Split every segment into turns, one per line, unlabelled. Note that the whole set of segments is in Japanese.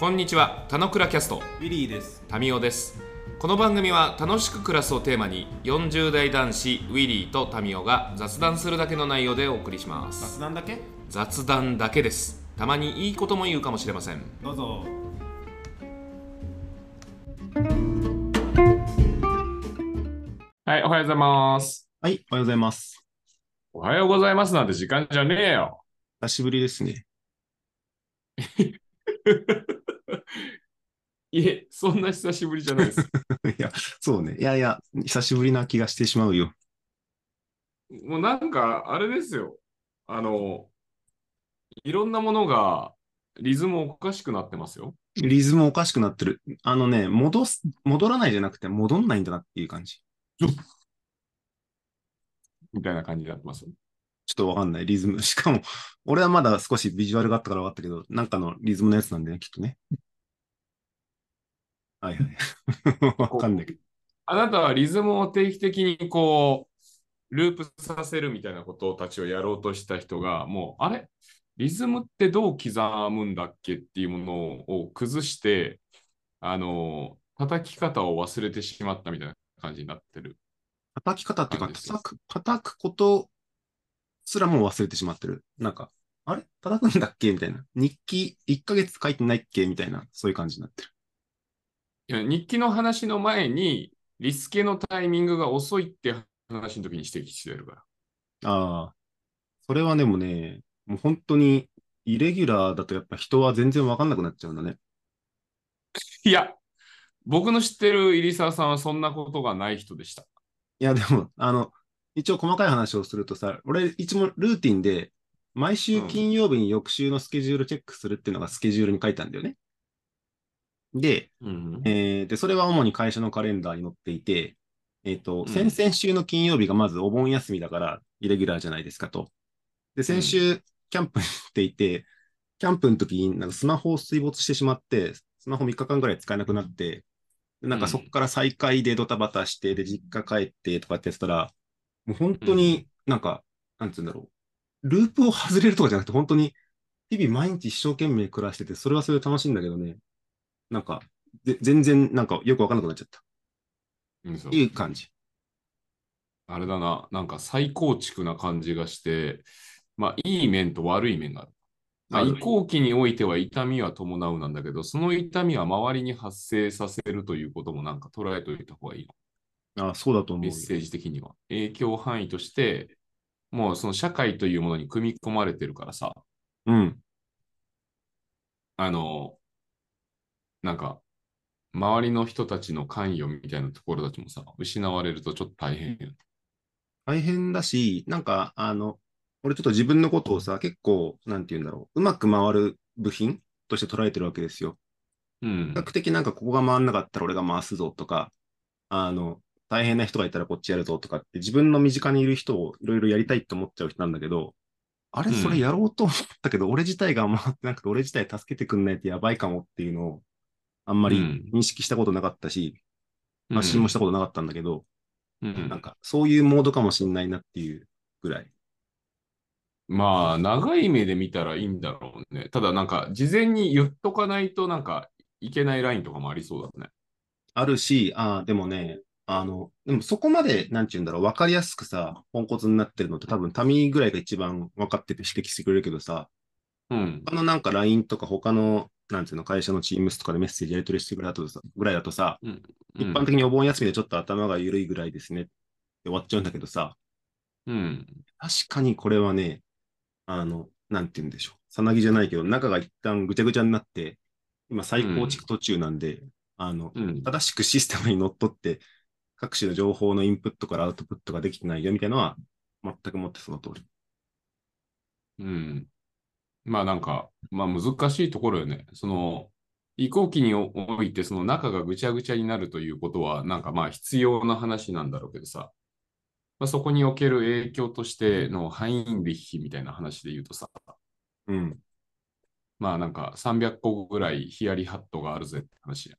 こんにちは、たのくらキャスト、
ウィリーです。
タミオです。この番組は楽しく暮らすをテーマに、40代男子ウィリーとタミオが雑談するだけの内容でお送りします。
雑談だけ？
雑談だけです。たまにいいことも言うかもしれません。
どうぞ。
はい、おはようございます。
はい、おはようございます。
おはようございますなんて時間じゃねえよ。
久しぶりですね。
いえ、そんな久しぶりじゃないです。
いや、そうね。いやいや、久しぶりな気がしてしまうよ。
もうなんか、あれですよ。あの、いろんなものがリズムおかしくなってますよ。
リズムおかしくなってる。あのね、戻す、戻らないじゃなくて戻んないんだなっていう感じ。
みたいな感じになってます。
ちょっとわかんない。リズム。しかも、俺はまだ少しビジュアルがあったから分かったけど、なんかのリズムのやつなんでね、きっとね。はいはい。わかんないけど。
あなたはリズムを定期的にこう、ループさせるみたいなことたちをやろうとした人が、もう、あれ？リズムってどう刻むんだっけっていうものを崩して、あの、叩き方を忘れてしまったみたいな感じになってる。
叩き方っていうか、叩く、叩くことすらも忘れてしまってる。なんか、あれ？叩くんだっけ？みたいな。日記1ヶ月書いてないっけ？みたいな、そういう感じになってる。
日記の話の前に、リスケのタイミングが遅いって話の時に指摘してるから。
ああ、それはでもね、もう本当に、イレギュラーだとやっぱ人は全然わかんなくなっちゃうんだね。
いや、僕の知ってる入澤さんはそんなことがない人でした。
いや、でも、あの、一応細かい話をするとさ、俺、一応ルーティンで、毎週金曜日に翌週のスケジュールチェックするっていうのがスケジュールに書いたんだよね。で、
うん。
えーで、それは主に会社のカレンダーに載っていて、えっ、と、
うん。
先々週の金曜日がまずお盆休みだから、イレギュラーじゃないですかと。で、先週、キャンプに行っていて、キャンプの時になんかスマホを水没してしまって、スマホ3日間ぐらい使えなくなって、でなんかそこから再開でドタバタして、で、実家帰ってとかってやってたら、もう本当になんか、なんつうんだろう。ループを外れるとかじゃなくて、本当に日々毎日一生懸命暮らしてて、それはそれで楽しいんだけどね、なんか、で全然なんかよくわかんなくなっちゃった。
うんそう
っていう感じ。
あれだな、なんか再構築な感じがして、まあ、いい面と悪い面がある。まあ、移行期においては痛みは伴うなんだけど、その痛みは周りに発生させるということもなんか捉えておいた方がいいの。
あそうだと思うよ。
メッセージ的には。影響範囲として、もうその社会というものに組み込まれてるからさ、
うん。
あの、なんか、周りの人たちの関与みたいなところたちもさ、失われるとちょっと大変よ。
大変だし、なんか、あの、俺ちょっと自分のことをさ、結構、なんて言うんだろう、うまく回る部品として捉えてるわけですよ。
うん
比。較的なんかここが回んなかったら俺が回すぞとか、あの、大変な人がいたらこっちやるぞとかって自分の身近にいる人をいろいろやりたいって思っちゃう人なんだけど、あれ
うん
それやろうと思ったけど、俺自体が回ってなくて俺自体助けてくんないとやばいかもっていうのをあんまり
うん
認識したことなかったし、発信もしたことなかったんだけど、
うん
なんかそういうモードかもしんないなっていうぐらい。
まあ、長い目で見たらいいんだろうね。ただ、なんか、事前に言っとかないと、なんか、いけないラインとかもありそうだね。
あるし、ああ、でもね、あの、でもそこまで、なんちゅうんだろう、わかりやすくさ、ポンコツになってるのって多分、タミーぐらいが一番分かってて指摘してくれるけどさ、
うん。
他のなんか LINE とか他の、なんていうの、会社の Teams とかでメッセージやり取りしてくれたとさぐらいだとさ、
うん
一般的にお盆休みでちょっと頭が緩いぐらいですねって終わっちゃうんだけどさ、
うん。
確かにこれはね、あの、なんて言うんでしょう。さなぎじゃないけど、中が一旦ぐちゃぐちゃになって、今再構築途中なんで、あの、
うん。
正しくシステムにのっとって、各種の情報のインプットからアウトプットができてないよみたいなのは、全くもってその通り。
うん。まあ、なんか、まあ、難しいところよね。その、移行期において、その中がぐちゃぐちゃになるということは、なんかまあ、必要な話なんだろうけどさ、まあ、そこにおける影響としてのハインリッヒみたいな話で言うとさ、
うん。
まあなんか300個ぐらいヒヤリハットがあるぜって話や。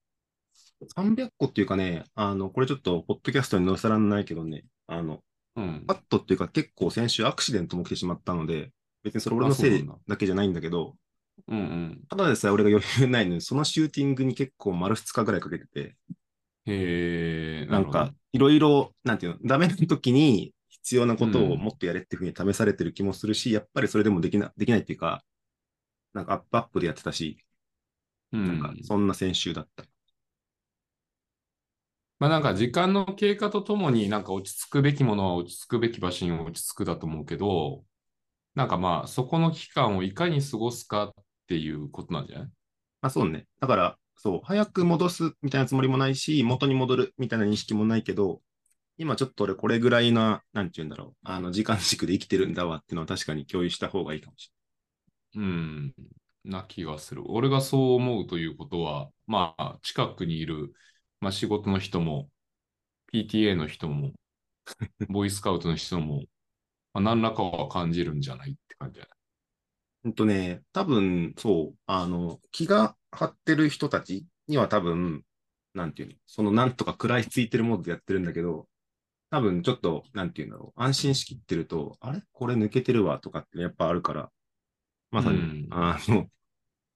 300個っていうかね、あの、これちょっと、ポッドキャストに載せらんないけどね、あの、
うん
パ。ットっていうか結構先週アクシデントも来てしまったので、別にそれ俺のせい
だ
だけじゃないんだけど、
うんうん。
ただでさえ俺が余裕ないのに、そのシューティングに結構丸2日ぐらいかけてて、
へえ、
なんか、いろいろ、なんていうの、ダメな時に必要なことをもっとやれっていうふうに試されてる気もするし、やっぱりそれでもできな、できないっていうか、なんかアップアップでやってたし、
うん
なんかそんな選手だった。
まあなんか時間の経過とともになんか落ち着くべきものは落ち着くべき場所に落ち着くだと思うけど、なんかまあそこの期間をいかに過ごすかっていうことなんじゃない？
あ、そうね。だから、そう、早く戻すみたいなつもりもないし、元に戻るみたいな認識もないけど、今ちょっと俺これぐらいな、なんて言うんだろう、あの、時間軸で生きてるんだわっていうのは確かに共有した方がいいかもし
うん、な気がする。俺がそう思うということは、まあ近くにいる、まあ仕事の人も、PTA の人も、ボーイスカウトの人も、まあ、何らかは感じるんじゃないって感じだね。
ほんとね、多分、そう、あの、気が張ってる人たちには多分、なんていうの、そのなんとか食らいついてるモードでやってるんだけど、多分ちょっと、なんていうんだろう、安心しきってると、あれ？これ抜けてるわとかってやっぱあるから、まさに、
うん
あの、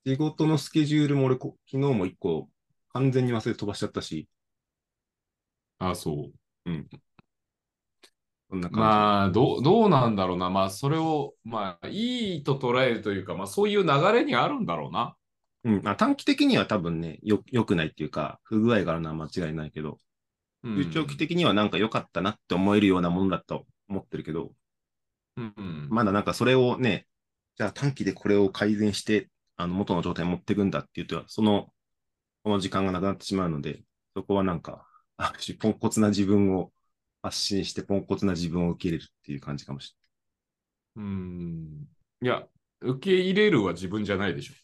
仕事のスケジュールも俺こ、昨日も一個完全に忘れて飛ばしちゃったし、
ああ、そう。
そん。
まあ、どう、どうなんだろうな。まあ、それを、まあ、いいと捉えるというか、まあ、そういう流れにあるんだろうな。
うん、まあ短期的には多分ね、よ、良くないっていうか、不具合があるのは間違いないけど、
うん
中長期的にはなんか良かったなって思えるようなものだと思ってるけど、
うんうん
まだなんかそれをね、じゃあ短期でこれを改善して、あの元の状態に持っていくんだっていうと、その、この時間がなくなってしまうので、そこはなんか、ある種ポンコツな自分を発信して、ポンコツな自分を受け入れるっていう感じかもし
うん。いや、受け入れるは自分じゃないでしょ。
れ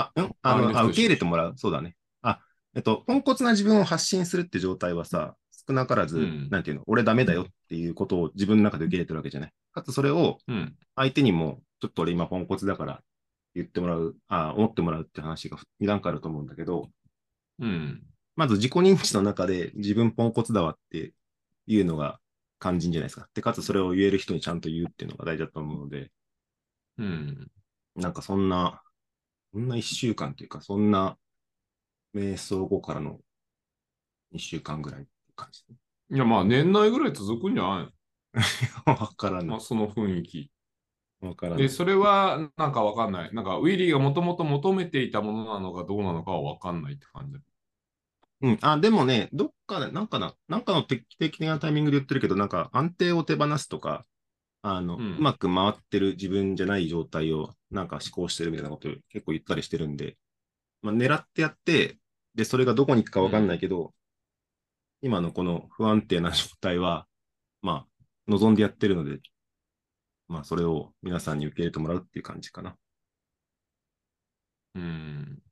ない。あ、うん？あの、あ、受け入れてもらう？そうだね。あ、えっと、ポンコツな自分を発信するって状態はさ、少なからず、
うん
なんていうの、俺ダメだよっていうことを自分の中で受け入れてるわけじゃない？かつそれを
うん。
相手にも、ちょっと俺今ポンコツだから言ってもらう、あ思ってもらうって話が2段階あると思うんだけど、
うん。
まず自己認知の中で自分ポンコツだわっていうのが肝心じゃないですか。で、かつそれを言える人にちゃんと言うっていうのが大事だと思うので、
うん。
なんかそんな、そんな1週間というか、そんな瞑想後からの2週間ぐらいって感じ。
いや、まあ、年内ぐらい続くんじゃない
わから
の、まあ、
ない。
その雰囲気。で、
わからない。
それは、なんかわかんない。なんか、ウィリーがもともと求めていたものなのかどうなのかはわかんないって感じだ。
うん。あ、でもね、どっかで、なんかな、なんかの定期的なタイミングで言ってるけど、なんか安定を手放すとか、あの、
う
うんまく回ってる自分じゃない状態をなんか思考してるみたいなことを結構言ったりしてるんで、まあ、狙ってやって、で、それがどこに行くかわかんないけど、今のこの不安定な状態は、まあ、望んでやってるので、まあ、それを皆さんに受け入れてもらうっていう感じかな。
うん。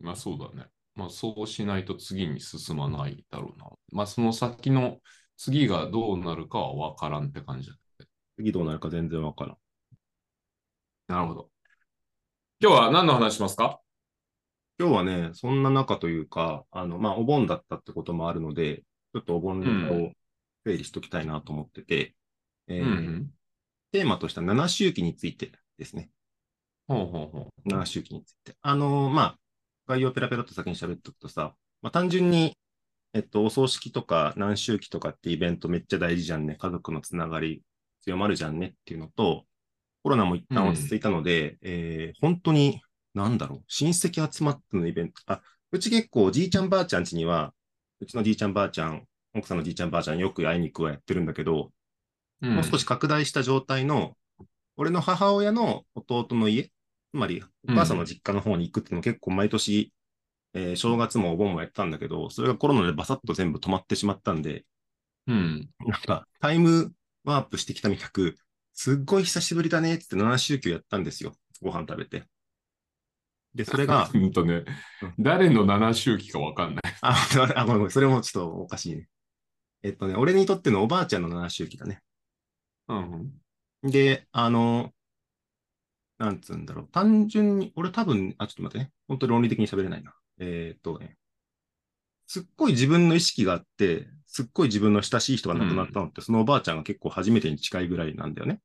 まあ、そうだね。まあ、そうしないと次に進まないだろうな。まあ、その先の次がどうなるかはわからんって感じだ。
次どうなるか全然わからん。
なるほど。今日は何の話しますか？
今日はね、そんな中というか、あの、まあ、お盆だったってこともあるので、ちょっとお盆ネタを整理しときたいなと思ってて、えー
うんうん。
テーマとした七周期についてですね。
ほうほうほう。
七周期について。あのーまあ、概要ペラペラっと先に喋っておくとさ、まあ、単純に、えっと、お葬式とか何周期とかってイベントめっちゃ大事じゃんね。家族のつながり強まるじゃんねっていうのと、コロナも一旦落ち着いたので、えー本当に、なんだろう、親戚集まってのイベント。あ、うち結構じいちゃんばあちゃん家には、うちのじいちゃんばあちゃん、奥さんのじいちゃんばあちゃんよく会いに行くはやってるんだけど、
うん
もう少し拡大した状態の、俺の母親の弟の家、つまりお母さんの実家の方に行くっていうのも結構毎年、えー正月もお盆もやってたんだけど、それがコロナでバサッと全部止まってしまったんで、
うん。
なんかタイムワープしてきたみたく、すっごい久しぶりだねってって7周期をやったんですよ。ご飯食べて。で、それが、
うんとね
うん、
誰の七周期かわかんない。
あ、あごめんごめん、それもちょっとおかしいね。えっとね、俺にとってのおばあちゃんの7周期だね。
うん
で、あの、なんつうんだろう。単純に、俺多分、あ、ちょっと待ってね。本当に論理的に喋れないな。えーっとね。すっごい自分の意識があって、すっごい自分の親しい人が亡くなったのって、そのおばあちゃんが結構初めてに近いぐらいなんだよね。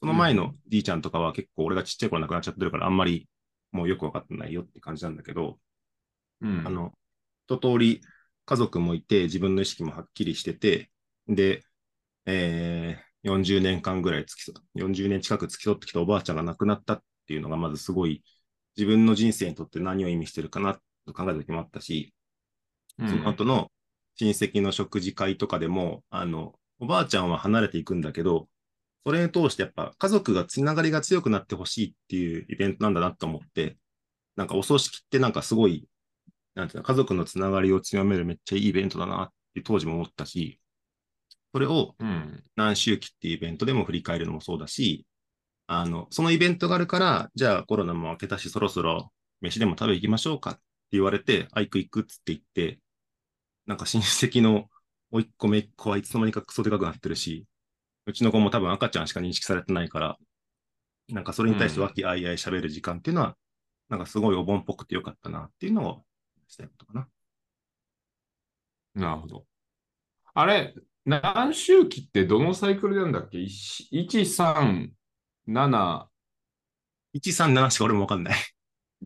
そその前のじいちゃんとかは結構俺がちっちゃい頃亡くなっちゃってるからあんまりもうよくわかってないよって感じなんだけど、
うん。
あの、一通り家族もいて自分の意識もはっきりしてて、で、えー、40年間ぐらい付き添40年近く付き添ってきたおばあちゃんが亡くなったっていうのがまずすごい自分の人生にとって何を意味してるかなと考えた時もあったし、
うん。
その後の親戚の食事会とかでも、あの、おばあちゃんは離れていくんだけど、それに通してやっぱ家族がつながりが強くなってほしいっていうイベントなんだなと思って、なんかお葬式ってなんかすごい、なんていうの、家族のつながりを強めるめっちゃいいイベントだなって当時も思ったし、それを
うん。
何周期っていうイベントでも振り返るのもそうだし、あの、そのイベントがあるから、じゃあコロナも明けたし、そろそろ飯でも食べ行きましょうかって言われて、あ、行く行くっつって言って、なんか親戚のおいっ子めいっ子はいつの間にかクソでかくなってるし、うちの子も多分赤ちゃんしか認識されてないから、なんかそれに対して和気あいあい喋る時間っていうのは、なんかすごいお盆っぽくてよかったなっていうのをしたいことかな。
なるほど。あれ、何周期ってどのサイクルなんだっけ ?1、3、7、
137しか俺もわかんない。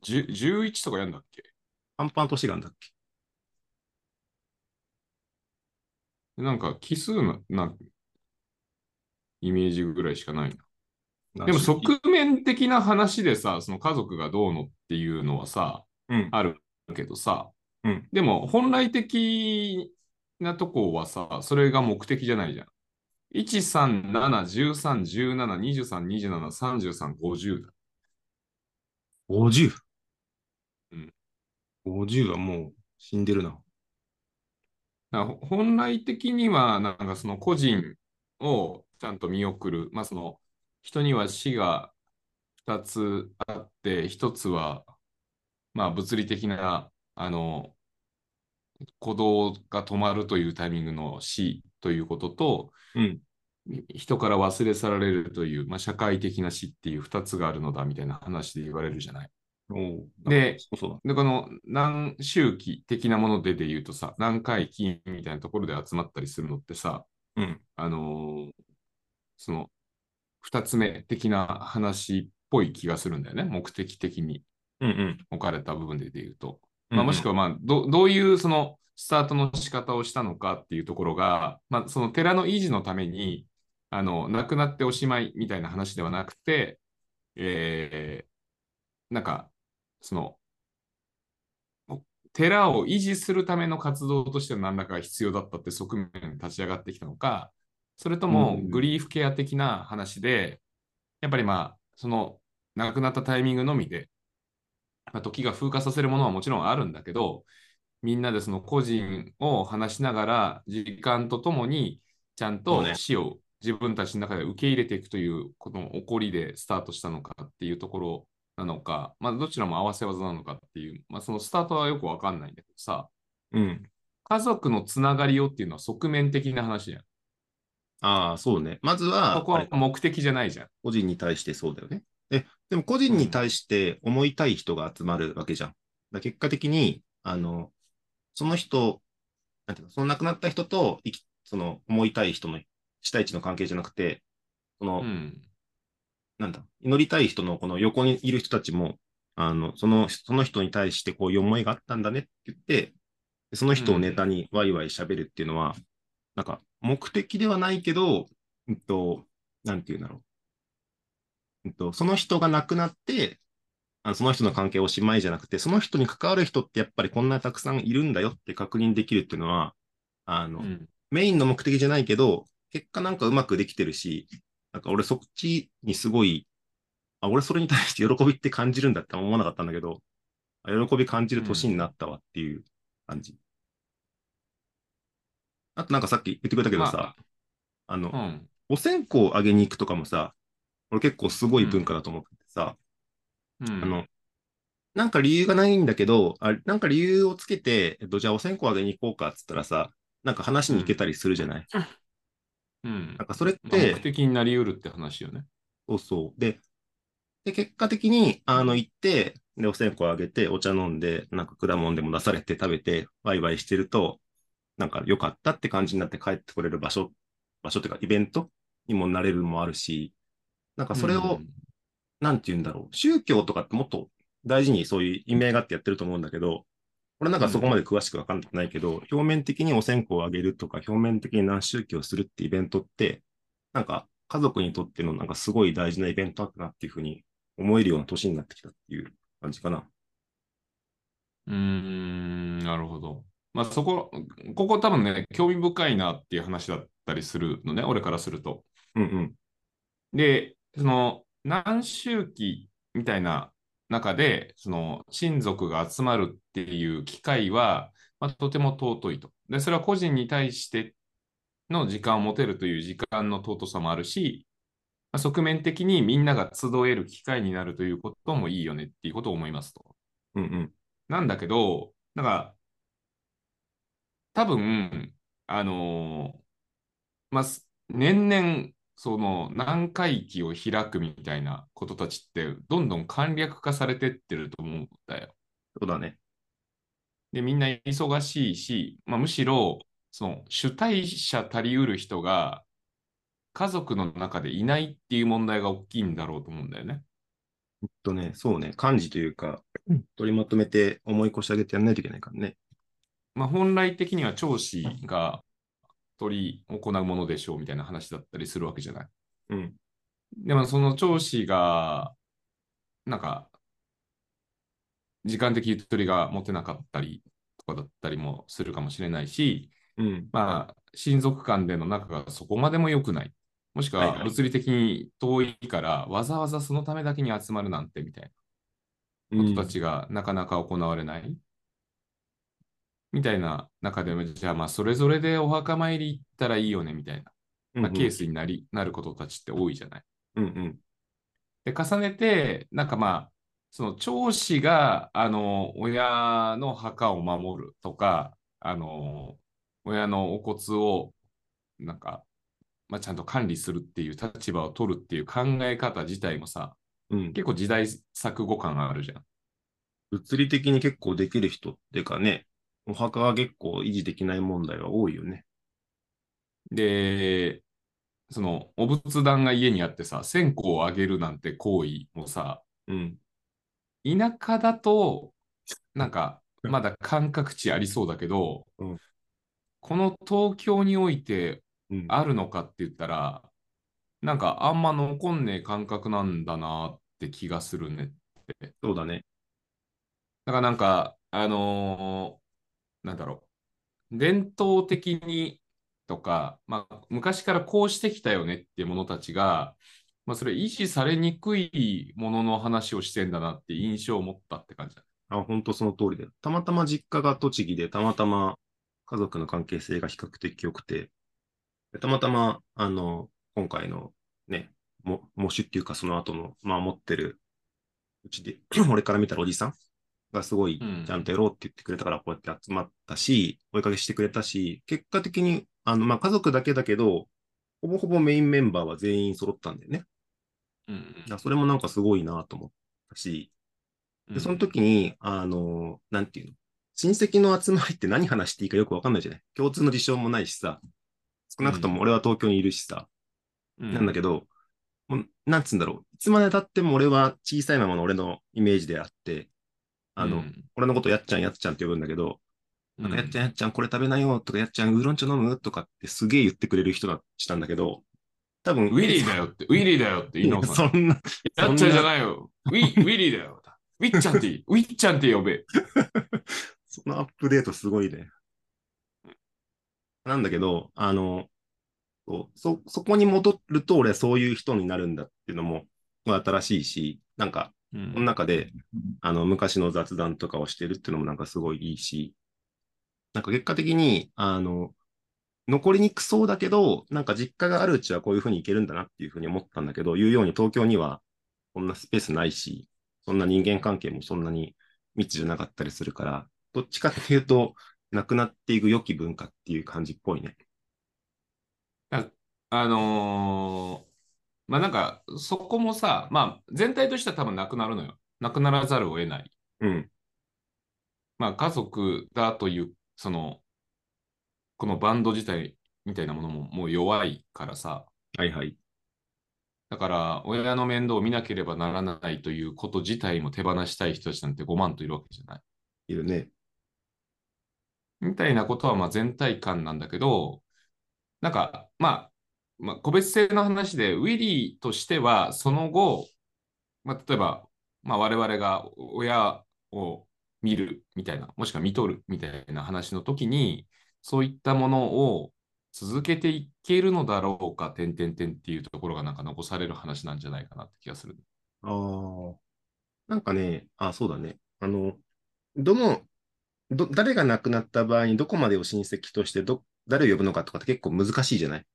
10 11とかやんだっけ？
半端な年があんだっけ？
なんか奇数のなイメージぐらいしかないな。でも
そ
側面的な話でさ、その家族がどうのっていうのはさ、
うん。
あるけどさ、
うん
でも本来的なとこはさ、それが目的じゃないじゃん。1、3、7、13、17、23、27、33、50だ。
50。
うん。
50はもう死んでるな。
だから本来的には、なんかその個人をちゃんと見送る。まあその人には死が2つあって、1つはまあ物理的な、あの、鼓動が止まるというタイミングの死ということと、
うん。
人から忘れ去られるという、まあ、社会的な死っていう2つがあるのだみたいな話で言われるじゃない。で。で、この何周期的なものでで言うとさ、何回期みたいなところで集まったりするのってさ、
うん。
あのーその2つ目的な話っぽい気がするんだよね、目的的に。置かれた部分でで言うと。
うん
まあ、もしくは、まあど、どういうそのスタートの仕方をしたのかっていうところが、まあ、その寺の維持のために、あの、亡くなっておしまいみたいな話ではなくて、えーなんか、その、寺を維持するための活動としての何らかが必要だったって側面に立ち上がってきたのか、それとも
うん。
グリーフケア的な話で、やっぱりまあ、その亡くなったタイミングのみで、まあ、時が風化させるものはもちろんあるんだけど、みんなでその個人を話しながら、時間とともにちゃんと死を自分たちの中で受け入れていくというこの起こりでスタートしたのかっていうところなのか、まあ、どちらも合わせ技なのかっていう、まあ、そのスタートはよくわかんないんだけどさ、
うん。
家族のつながりをっていうのは側面的な話じゃん。
ああ、そうね。まずは、
ここは目的じゃないじゃん。
個人に対してそうだよね。え、でも個人に対して思いたい人が集まるわけじゃん。だ結果的に、あの、その人、なんていうの、その亡くなった人とその思いたい人の一対一の関係じゃなくて、その、
うん。
なんだ、祈りたい人のこの横にいる人たちも、あの、その、その人に対してこういう思いがあったんだねって言って、でその人をネタにワイワイ喋るっていうのは、なんか目的ではないけど、うんと、なんていうんだろう。うんと、その人が亡くなって、あのその人の関係おしまいじゃなくて、その人に関わる人ってやっぱりこんなたくさんいるんだよって確認できるっていうのは、あの、
うん。
メインの目的じゃないけど、結果なんかうまくできてるし、なんか俺そっちにすごい、あ、俺それに対して喜びって感じるんだって思わなかったんだけど、あ喜び感じる年になったわっていう感じ。あとなんかさっき言ってくれたけどさ、あの、
うん。
お線香をあげに行くとかもさ、俺結構すごい文化だと思っててさ、
うん。
あの、なんか理由がないんだけど、あなんか理由をつけて、えっと、じゃあお線香あげに行こうかっつったらさ、なんか話に行けたりするじゃない、
うん
なんかそれっ
まあ
て、
目的になりうるって話よね。
そうそう。で、で、結果的に、あの、行って、で、お線香あげて、お茶飲んで、なんか果物でも出されて食べて、ワイワイしてると、なんか良かったって感じになって帰ってこれる場所、場所っていうかイベントにもなれるのもあるし、なんかそれを、なんて言うんだろう。宗教とかってもっと大事にそういう意味合いがあってやってると思うんだけど、俺なんかそこまで詳しくわかんないけど、表面的にお線香をあげるとか、表面的に何宗教するってイベントって、なんか家族にとってのなんかすごい大事なイベントだったなっていうふうに思えるような年になってきたっていう感じかな。
うーん、なるほど。まあそこ、ここ多分ね、興味深いなっていう話だったりするのね、俺からすると。
うんうん。
で、その、何周期みたいな中で、その、親族が集まるっていう機会は、まあ、とても尊いと。で、それは個人に対しての時間を持てるという時間の尊さもあるし、まあ、側面的にみんなが集える機会になるということもいいよねっていうことを思いますと。
うんうん。
なんだけど、なんか、多分、あのーまあ、年々、その何回忌を開くみたいなことたちって、どんどん簡略化されてってると思うんだよ。
そうだね。
で、みんな忙しいし、まあ、むしろ、その主体者足りうる人が家族の中でいないっていう問題が大きいんだろうと思うんだよね。
えっとね、そうね、漢字というか、取りまとめて思い越し上げてやんないといけないからね。
まあ、本来的には長子が取り行うものでしょうみたいな話だったりするわけじゃない？
うん。
でもその長子が、なんか、時間的ゆとりが持てなかったりとかだったりもするかもしれないし、
うん。
まあ、親族間での仲がそこまでも良くない。もしく
はいはい
は物理的に遠いから、わざわざそのためだけに集まるなんてみたいなことたちがなかなか行われない。みたいな中でも、じゃあまあ、それぞれでお墓参り行ったらいいよねみたいな、
うん、
まあ、ケースになり、なることたちって多いじゃない。
うんうん。
で、重ねて、なんかまあ、その長子が、あの、親の墓を守るとか、あの、親のお骨を、なんか、まあ、ちゃんと管理するっていう立場を取るっていう考え方自体もさ、
うん。
結構時代錯誤感あるじゃん。
物理的に結構できる人っていうかね、お墓が結構維持できない問題は多いよね。
で、その、お仏壇が家にあってさ、線香をあげるなんて行為もさ、
うん。
田舎だと、なんか、まだ感覚値ありそうだけど、
うん
この東京において
うん。
あるのかって言ったら、なんかあんま残んねえ感覚なんだなって気がするねって。
そうだね。
だからなんか、あのーなんだろう、伝統的にとか、まあ、昔からこうしてきたよねっていうものたちが、まあ、それ維持されにくいものの話をしてんだなって印象を持ったって感じだ。
あ、本当その通りで。たまたま実家が栃木で、たまたま家族の関係性が比較的良くて、たまたま、あの、今回のね、も、模試っていうかその後の、まあ持ってる、うちで、俺から見たらおじさんがすごい
うん。
ちゃんとやろうって言ってくれたからこうやって集まったし、おいかけしてくれたし、結果的に、あの、まあ家族だけだけど、ほぼほぼメインメンバーは全員揃ったんだよね。
うん
それもなんかすごいなと思ったし、
うん。
で、その時に、あの、なんていうの？親戚の集まりって何話していいかよくわかんないじゃない？共通の事象もないしさ、少なくとも俺は東京にいるしさ、
うん、
なんだけど、もうなんつうんだろう。いつまで経っても俺は小さいままの俺のイメージであって、あの、
うん
俺のことやっちゃんやっちゃんって呼ぶんだけど、なんかやっちゃんやっちゃんこれ食べなよとか、やっちゃんウーロン茶飲むとかってすげえ言ってくれる人だしたんだけど、多分、
ウィリーだよって、ウィリーだよって言い直す
そんな、
やっちゃんじゃないよ。ウィウィリーだよ。ウィッちゃんっていい、ウィッちゃんって呼べ。
そのアップデートすごいね。なんだけど、あの、そ、そこに戻ると俺はそういう人になるんだっていうのも新しいし、なんか、
うん
この中で、あの、昔の雑談とかをしてるっていうのもなんかすごいいいし、なんか結果的に、あの、残りにくそうだけど、なんか実家があるうちはこういうふうにいけるんだなっていうふうに思ったんだけど、言うように東京にはこんなスペースないし、そんな人間関係もそんなに密じゃなかったりするから、どっちかっていうと、なくなっていく良き文化っていう感じっぽいね。
あのーまあなんか、そこもさ、まあ全体としては多分なくなるのよ。なくならざるを得ない。
うん。
まあ家族だという、その、このバンド自体みたいなものももう弱いからさ、
はいはい。
だから、親の面倒を見なければならないということ自体も手放したい人たちなんて5万といるわけじゃない。
いるね。
みたいなことはまあ全体感なんだけど、なんか、まあ、まあ、個別性の話で、ウィリーとしては、その後、まあ、例えば、まあ、我々が親を見るみたいな、もしくは見とるみたいな話の時に、そういったものを続けていけるのだろうか、点々点っていうところがなんか残される話なんじゃないかなって気がする。
ああ。なんかね、あ、そうだね。あの、どの、ど、誰が亡くなった場合にどこまでを親戚としてど、誰を呼ぶのかとかって結構難しいじゃない？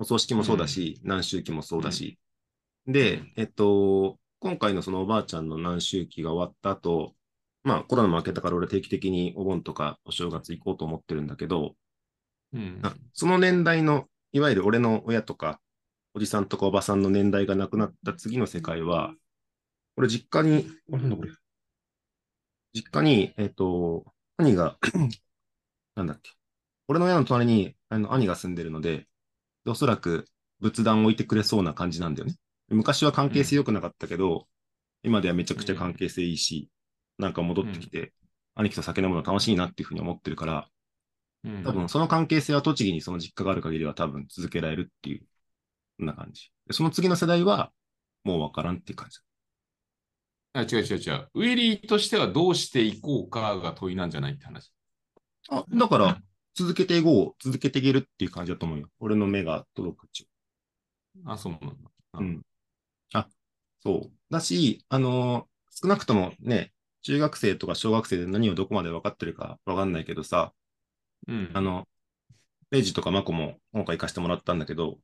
お葬式もそうだし、何周期もそうだし。で
うん、
えっと、今回のそのおばあちゃんの何周期が終わった後、まあコロナも明けたから俺定期的にお盆とかお正月行こうと思ってるんだけど、
うん。
あその年代の、いわゆる俺の親とか、おじさんとかおばさんの年代が亡くなった次の世界は、俺実家に、あなんだこれ。実家に、えっ、と、兄が、なんだっけ。俺の親の隣にあの兄が住んでるので、でおそらく仏壇を置いてくれそうな感じなんだよね。昔は関係性良くなかったけど、今ではめちゃくちゃ関係性いいし、なんか戻ってきて、兄貴と酒飲むの楽しいなっていうふうに思ってるから、
うん
多分その関係性は栃木にその実家がある限りは多分続けられるっていう、そんな感じ。でその次の世代はもうわからんっていう感じ。
あ違う違う違う。ウィリーとしてはどうしていこうかが問いなんじゃないって話。
あ、だから続けていこう、続けていけるっていう感じだと思うよ。俺の目が届くっちゅ
あ、そうなんだ。
う。うん。あ、そう。だし、あのー少なくともね、中学生とか小学生で何をどこまで分かってるか分かんないけどさ、
うん。
あの、レイジとかマコも今回行かせてもらったんだけど、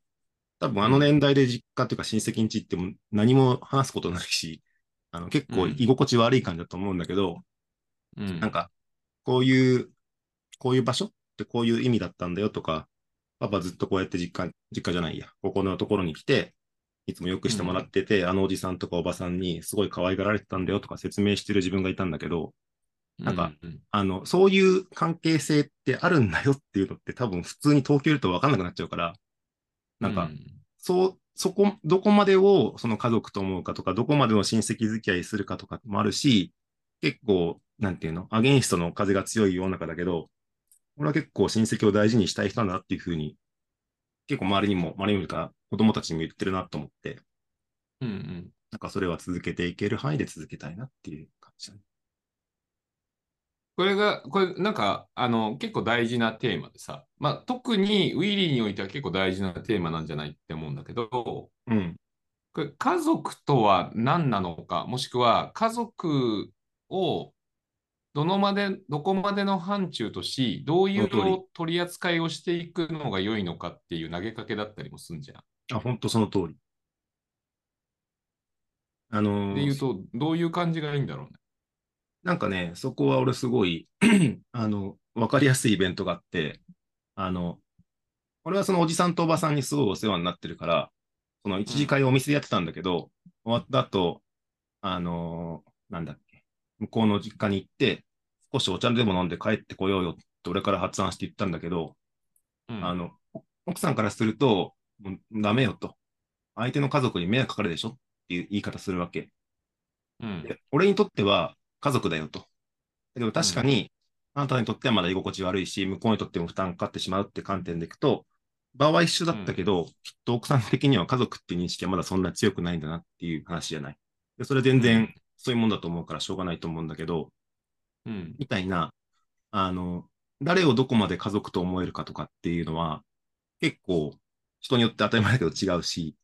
多分あの年代で実家っていうか親戚ん家行っても何も話すことないし、あの結構
うん
居心地悪い感じだと思うんだけど、
うん、
なんか、こういう、こういう場所ってこういう意味だったんだよとか、パパずっとこうやって実家、実家じゃないや、ここのところに来て、いつもよくしてもらってて、あのおじさんとかおばさんにすごい可愛がられてたんだよとか説明してる自分がいたんだけど、なんか
うん、
あの、そういう関係性ってあるんだよっていうのって多分普通に東京いると分かんなくなっちゃうから、なんか、
う
そう、そこ、どこまでをその家族と思うかとか、どこまでの親戚付き合いするかとかもあるし、結構、なんていうの、アゲンストの風が強い世の中だけど、俺は結構親戚を大事にしたい人なんだなっていうふうに、結構周りにも、周りにもか子供たちにも言ってるなと思って、
うんうん。
なんかそれは続けていける範囲で続けたいなっていう感じだね。
これが、これなんか、あの、結構大事なテーマでさ、まあ、特にウィリーにおいては結構大事なテーマなんじゃないって思うんだけど、こ
うん。
れ家族とは何なのか、もしくは家族をどのまで、どこまでの範疇とし、どういう取り扱いをしていくのが良いのかっていう投げかけだったりもするんじゃん。
あ、本当その通り。あのー
で言うと、どういう感じがいいんだろうね。
なんかね、そこは俺すごい、あの、わかりやすいイベントがあって、あの、俺はそのおじさんとおばさんにすごいお世話になってるから、その一次会をお店でやってたんだけど、終わった後、あのなんだっけ、向こうの実家に行って、少しお茶でも飲んで帰ってこようよって俺から発案して言ったんだけど、
うん
あの、奥さんからすると、もうダメよと。相手の家族に迷惑かかるでしょっていう言い方するわけ。
うん
で俺にとっては家族だよと。だけど確かに、あなたにとってはまだ居心地悪いし、向こうにとっても負担かかってしまうって観点でいくと、場は一緒だったけど、きっと奥さん的には家族っていう認識はまだそんな強くないんだなっていう話じゃない。でそれは全然そういうもんだと思うからしょうがないと思うんだけど、
うん。
みたいな、あの、誰をどこまで家族と思えるかとかっていうのは、結構人によって当たり前だけど違うし、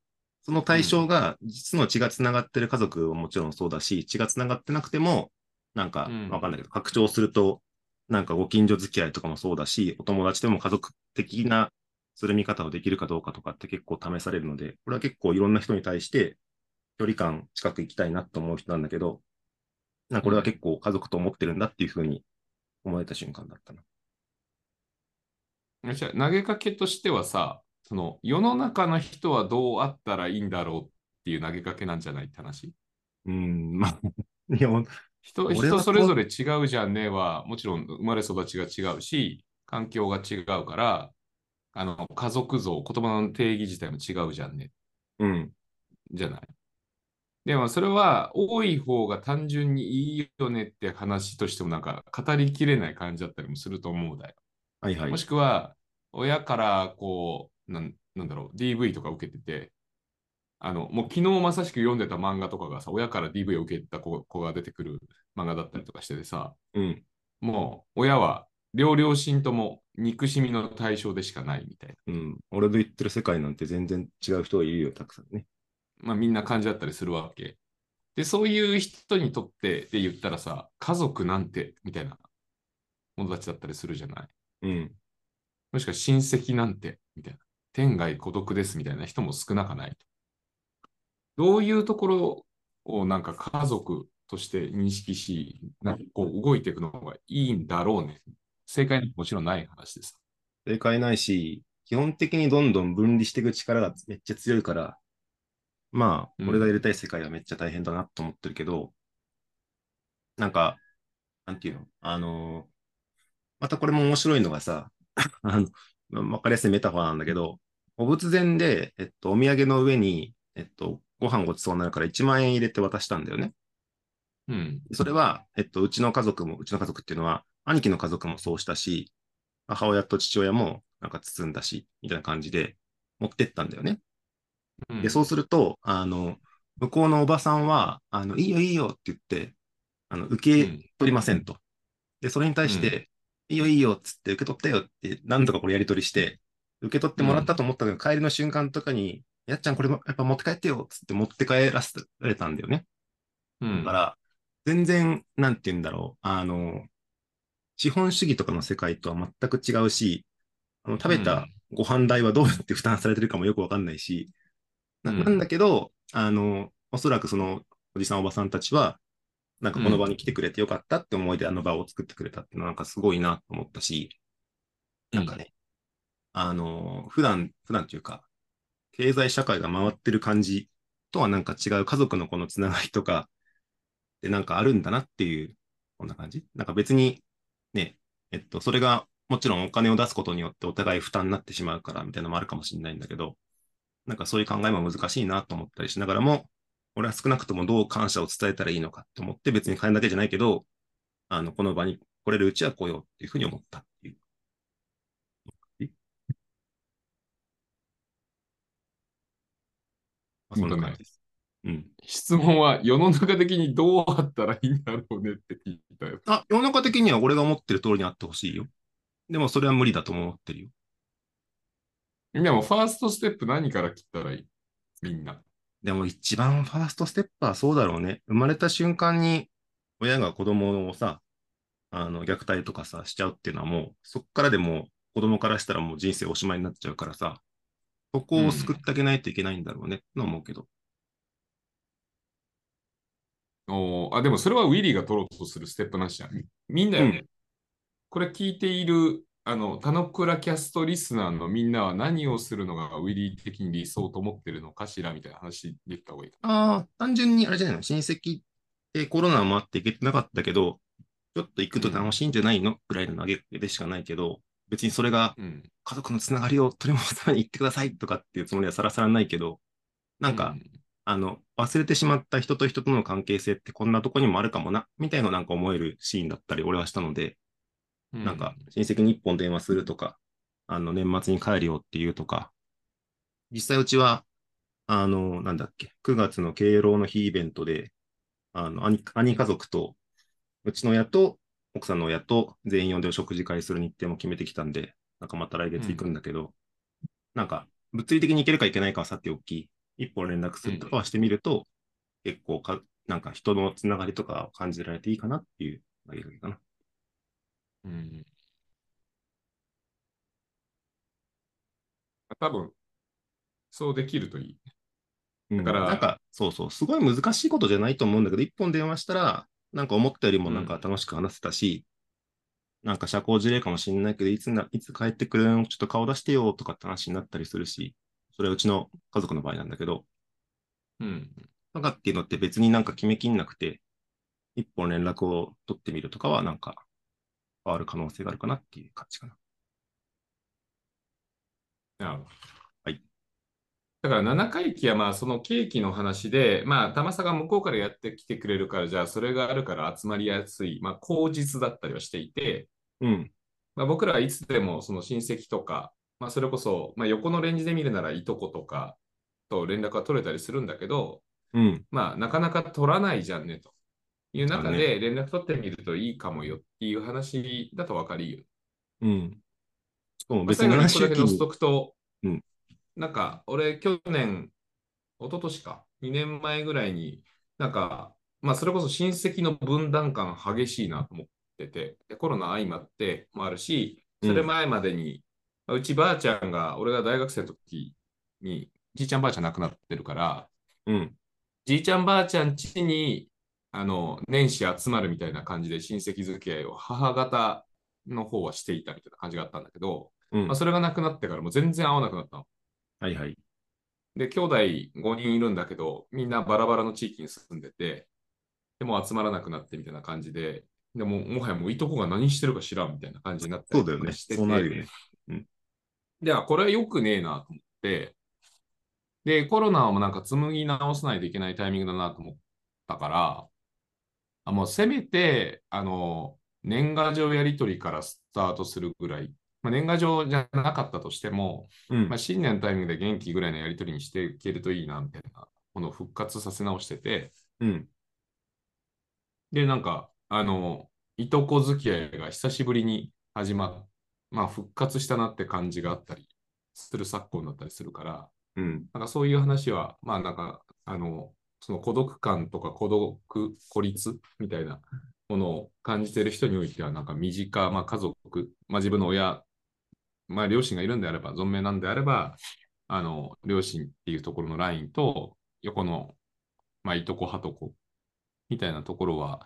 その対象が実の血が繋がってる家族はもちろんそうだし、血が繋がってなくても、なんか
うん
わかんないけど、拡張すると、なんかご近所付き合いとかもそうだし、お友達でも家族的なする見方をできるかどうかとかって結構試されるので、これは結構いろんな人に対して距離感近く行きたいなと思う人なんだけど、なこれは結構家族と思ってるんだっていうふうに思えた瞬間だったな。
じゃあ投げかけとしてはさ、その世の中の人はどうあったらいいんだろうっていう投げかけなんじゃないって話？
うーん、まあ、いや、
人人それぞれ違うじゃんねは、もちろん生まれ育ちが違うし、環境が違うから、あの家族像、言葉の定義自体も違うじゃんね。
うん、
じゃない？でもそれは多い方が単純にいいよねって話としてもなんか語りきれない感じだったりもすると思うだよ。
はいはい
も。しくは親からこう、なんなんだろう、DV とか受けてて、あの、もう昨日まさしく読んでた漫画とかがさ、親から DV を受けた子子が出てくる漫画だったりとかしててさ、
うん。
もう親は両両親とも憎しみの対象でしかないみたいな。
うん。俺の言ってる世界なんて全然違う人がいるよ、たくさんね。
まあみんな感じだったりするわけ。で、そういう人にとってで言ったらさ、家族なんてみたいな友達だったりするじゃない。
うん。
もしくは親戚なんてみたいな。天涯孤独ですみたいな人も少なかない。どういうところをなんか家族として認識し、なんかこう動いていくのがいいんだろうね。正解にもちろんない話です。
正解ないし、基本的にどんどん分離していく力がめっちゃ強いから、まあ、
うん
俺が入れたい世界はめっちゃ大変だなと思ってるけど、なんか、なんていうの？あのーまたこれも面白いのがさ、あの、まわかりやすいメタファーなんだけど、お仏前で、えっと、お土産の上に、えっと、ご飯ごちそうになるから1万円入れて渡したんだよね。
うん。
それは、えっと、うちの家族も、うちの家族っていうのは、兄貴の家族もそうしたし、母親と父親もなんか包んだし、みたいな感じで持ってったんだよね。
うん
で、そうすると、あの、向こうのおばさんは、あの、いいよいいよって言って、あの、受け取りませんと。で、それに対して、いいよいいよっつって受け取ったよって何度かこれやり取りして、受け取ってもらったと思ったけど、帰りの瞬間とかに、やっちゃんこれもやっぱ持って帰ってよっつって持って帰らせられたんだよね。
うん
だから、全然、なんて言うんだろう。あの、資本主義とかの世界とは全く違うし、あの食べたご飯代はどうやって負担されてるかもよくわかんないし、な
ん。
だけど、あの、おそらくそのおじさんおばさんたちは、なんかこの場に来てくれてよかったって思いであの場を作ってくれたっていうのはなんかすごいなと思ったし、なんかね、あの、普段、普段というか、経済社会が回ってる感じとはなんか違う家族のこのつながりとか、でなんかあるんだなっていう、こんな感じ？なんか別に、ね、えっと、それがもちろんお金を出すことによってお互い負担になってしまうからみたいなのもあるかもしれないんだけど、なんかそういう考えも難しいなと思ったりしながらも、俺は少なくともどう感謝を伝えたらいいのかと思って別に金だけじゃないけど、あの、この場に来れるうちは来ようっていうふうに思ったっていう。まあ、そんな感じです。うん。
質問は世の中的にどうあったらいいんだろうねって聞いたよ。
あ、世の中的には俺が思ってる通りにあってほしいよ。でもそれは無理だとも思ってるよ。
でも、ファーストステップ何から切ったらいい？みんな。
でも一番ファーストステップはそうだろうね。生まれた瞬間に親が子供をさ、あの、虐待とかさ、しちゃうっていうのはもう、そっからでも子供からしたらもう人生おしまいになっちゃうからさ、そこを救ってあげないといけないんだろうね、と思うけど。
おーあ、でもそれはウィリーが取ろうとするステップなしじゃん。みみんなよね。
う
これ聞いている、あの、田之倉キャストリスナーのみんなは何をするのがウィリー的に理想と思ってるのかしらみたいな話で言った方がいいか。
ああ、単純にあれじゃないの親戚でコロナもあって行けてなかったけど、ちょっと行くと楽しいんじゃないのぐらいの投げかけでしかないけど、別にそれが
うん。
家族のつながりを取り戻すために行ってくださいとかっていうつもりはさらさらないけど、なんか、あの、忘れてしまった人と人との関係性ってこんなとこにもあるかもな、みたいななんか思えるシーンだったり俺はしたので、
う
なんか、親戚に一本電話するとか、あの、年末に帰るよっていうとか、実際うちは、あの、なんだっけ、9月の敬老の日イベントで、あの、兄、兄家族と、うちの親と、奥さんの親と全員呼んでお食事会する日程も決めてきたんで、なんかまた来月行くんだけど、なんか、物理的に行けるか行けないかはさておき、一本連絡するとかはしてみると、結構か、なんか人のつながりとかを感じられていいかなっていう投げかけかな。
うん。多分、そうできるといい。
だ
から
なんか、そうそう、すごい難しいことじゃないと思うんだけど、一本電話したら、なんか思ったよりもなんか楽しく話せたし、なんか社交辞令かもしれないけど、いつな、いつ帰ってくるんちょっと顔出してよとかって話になったりするし、それはうちの家族の場合なんだけど、
うん。
なんかっていうのって別になんか決めきんなくて、一本連絡を取ってみるとかはなんか変わる可能性があるかなっていう感じかな。
なるほど。
はい。
だから7回忌はまあそのケーキの話で、まあ、玉さが向こうからやってきてくれるから、じゃあそれがあるから集まりやすい、まあ、口実だったりはしていて、
うん。
まあ、僕らはいつでもその親戚とか、まあ、それこそ、まあ、横のレンジで見るならいとことかと連絡が取れたりするんだけど、
うん。
まあ、なかなか取らないじゃんねという中
そう
で連絡取ってみるといいかもよっていう話だと分かりよ。
うん。しかも
まあ
別に7
最後にこれ
周期に
だけのスト、ックと、
うん
なんか、俺、去年、一昨年か、2年前ぐらいに、なんか、まあ、それこそ親戚の分断感激しいなと思ってて、でコロナ相まってもあるし、それ前までに、うちばあちゃんが、俺が大学生の時に、じいちゃんばあちゃん亡くなってるから、
うん。
じいちゃんばあちゃん家に、あの、年始集まるみたいな感じで親戚付き合いを母方の方はしていたみたいな感じがあったんだけど、
うん
まあ、。それがなくなってからもう全然会わなくなったの。
はいはい。
で、兄弟5人いるんだけど、みんなバラバラの地域に住んでて、でもう集まらなくなってみたいな感じで、でももはやもういとこが何してるか知らんみたいな感じになって
そうだよね。
してて
そうなるよね。
で、あこれは良くねえなと思って、で、コロナもなんか紡ぎ直さないといけないタイミングだなと思ったから、あもうせめて、あの、年賀状やり取りからスタートするぐらい、まあ、年賀状じゃなかったとしても、
うん
まあ、。新年のタイミングで元気ぐらいのやり取りにしていけるといいな、みたいなものを復活させ直してて、
うん。
で、なんか、あの、いとこ付き合いが久しぶりに始まっ、まあ、復活したなって感じがあったりする昨今だったりするから、
うん。
なんかそういう話は、まあなんか、あの、その孤独感とか孤独、孤立みたいなものを感じている人においては、なんか身近、まあ家族、まあ自分の親、まあ両親がいるんであれば、存命なんであれば、あの、両親っていうところのラインと、横の、まあいとこはとこみたいなところは、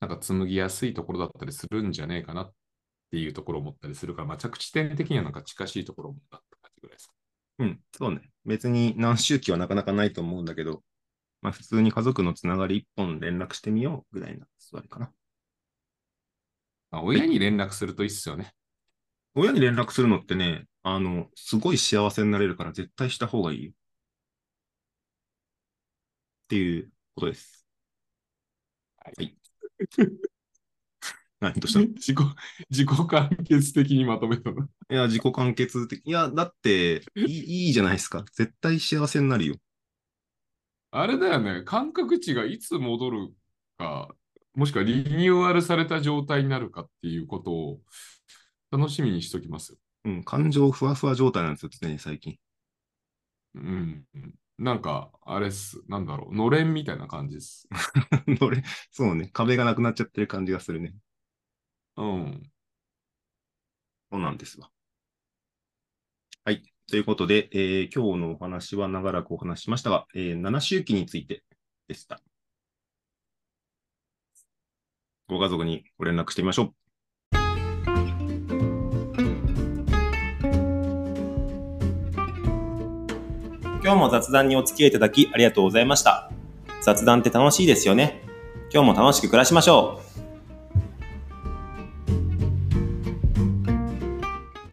なんか紡ぎやすいところだったりするんじゃねえかなっていうところを思ったりするから、まあ着地点的にはなんか近しいところだった感じぐらいです。
うん。そうね。別に何周期はなかなかないと思うんだけど、まあ普通に家族のつながり一本連絡してみようぐらいな座りかな。
まあ、親に連絡するといいっすよね。
親に連絡するのってね、あの、すごい幸せになれるから絶対した方がいいよ。っていうことです。はい。何とした
自己、自己完結的にまとめたの。
や、自己完結的。いや、だっていい、いいじゃないですか。絶対幸せになるよ。
あれだよね、感覚値がいつ戻るか、もしくはリニューアルされた状態になるかっていうことを楽しみにしときますよ。
うん、感情ふわふわ状態なんですよ、常に最近。
うん。なんか、あれっす。なんだろう。のれんみたいな感じです。
俺、そうね、壁がなくなっちゃってる感じがするね。
うん。
そうなんですわ。はい。ということで、えー今日のお話は長らくお話しましたが、えー7周期についてでした。ご家族にご連絡してみましょう。
今日も雑談にお付き合いいただきありがとうございました。雑談って楽しいですよね。今日も楽しく暮らしましょう。